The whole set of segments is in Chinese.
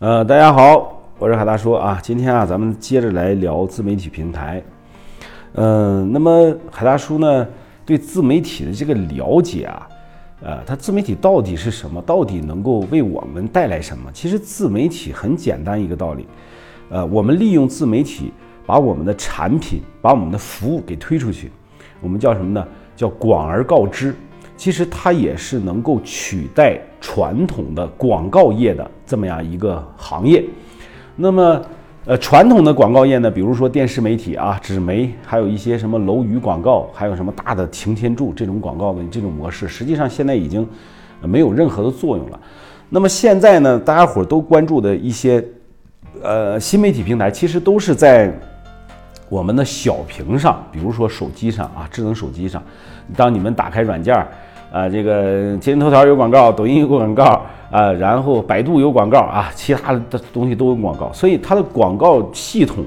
呃，大家好，我是海大叔啊。今天啊，咱们接着来聊自媒体平台。嗯，那么海大叔呢，对自媒体的这个了解啊，呃，它自媒体到底是什么？到底能够为我们带来什么？其实自媒体很简单一个道理，呃，我们利用自媒体把我们的产品、把我们的服务给推出去，我们叫什么呢？叫广而告之。其实它也是能够取代传统的广告业的这么样一个行业。那么，呃，传统的广告业呢，比如说电视媒体啊、纸媒，还有一些什么楼宇广告，还有什么大的擎天柱这种广告的这种模式，实际上现在已经没有任何的作用了。那么现在呢，大家伙都关注的一些呃新媒体平台，其实都是在我们的小屏上，比如说手机上啊，智能手机上，当你们打开软件儿啊，这个今日头条有广告，抖音有广告啊，然后百度有广告啊，其他的东西都有广告，所以它的广告系统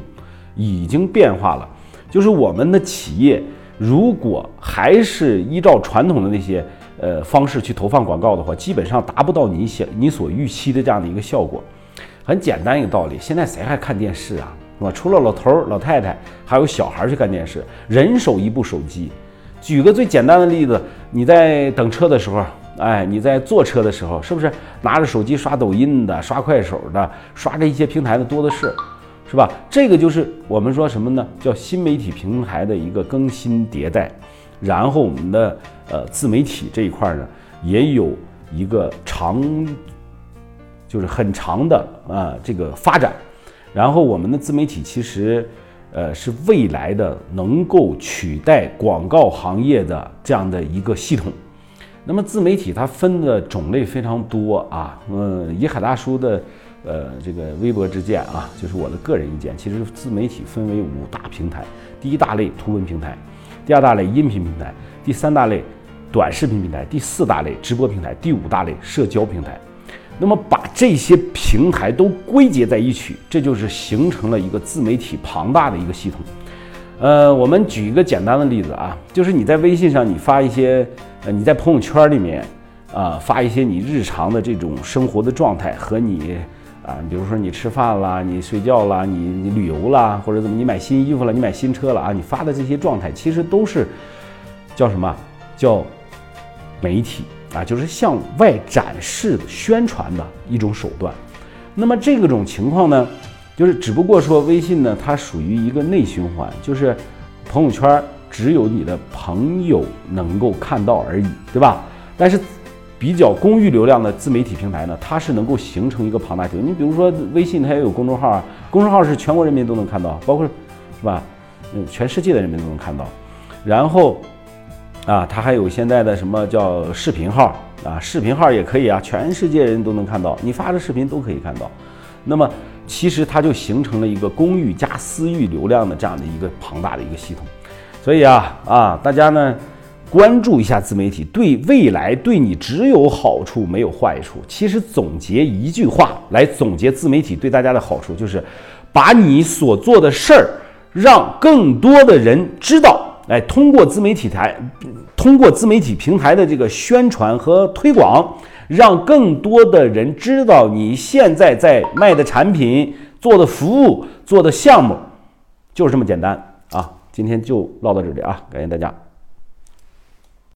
已经变化了。就是我们的企业如果还是依照传统的那些呃方式去投放广告的话，基本上达不到你想你所预期的这样的一个效果。很简单一个道理，现在谁还看电视啊？是吧？除了老头儿、老太太，还有小孩去看电视，人手一部手机。举个最简单的例子，你在等车的时候，哎，你在坐车的时候，是不是拿着手机刷抖音的、刷快手的、刷这一些平台的多的是，是吧？这个就是我们说什么呢？叫新媒体平台的一个更新迭代。然后我们的呃自媒体这一块呢，也有一个长，就是很长的啊这个发展。然后我们的自媒体其实。呃，是未来的能够取代广告行业的这样的一个系统。那么自媒体它分的种类非常多啊。嗯，以海大叔的呃这个微博之见啊，就是我的个人意见，其实自媒体分为五大平台：第一大类图文平台，第二大类音频平台，第三大类短视频平台，第四大类直播平台，第五大类社交平台。那么把这些平台都归结在一起，这就是形成了一个自媒体庞大的一个系统。呃，我们举一个简单的例子啊，就是你在微信上你发一些，呃，你在朋友圈里面啊发一些你日常的这种生活的状态和你啊，比如说你吃饭啦，你睡觉啦，你你旅游啦，或者怎么你买新衣服了，你买新车了啊，你发的这些状态其实都是叫什么？叫媒体。啊，就是向外展示、宣传的一种手段。那么这个种情况呢，就是只不过说微信呢，它属于一个内循环，就是朋友圈只有你的朋友能够看到而已，对吧？但是比较公域流量的自媒体平台呢，它是能够形成一个庞大体。你比如说微信，它也有公众号啊，公众号是全国人民都能看到，包括是吧？嗯，全世界的人民都能看到。然后。啊，它还有现在的什么叫视频号啊？视频号也可以啊，全世界人都能看到，你发的视频都可以看到。那么其实它就形成了一个公域加私域流量的这样的一个庞大的一个系统。所以啊啊，大家呢关注一下自媒体，对未来对你只有好处没有坏处。其实总结一句话来总结自媒体对大家的好处，就是把你所做的事儿让更多的人知道。来，通过自媒体台，通过自媒体平台的这个宣传和推广，让更多的人知道你现在在卖的产品、做的服务、做的项目，就是这么简单啊！今天就唠到这里啊，感谢大家。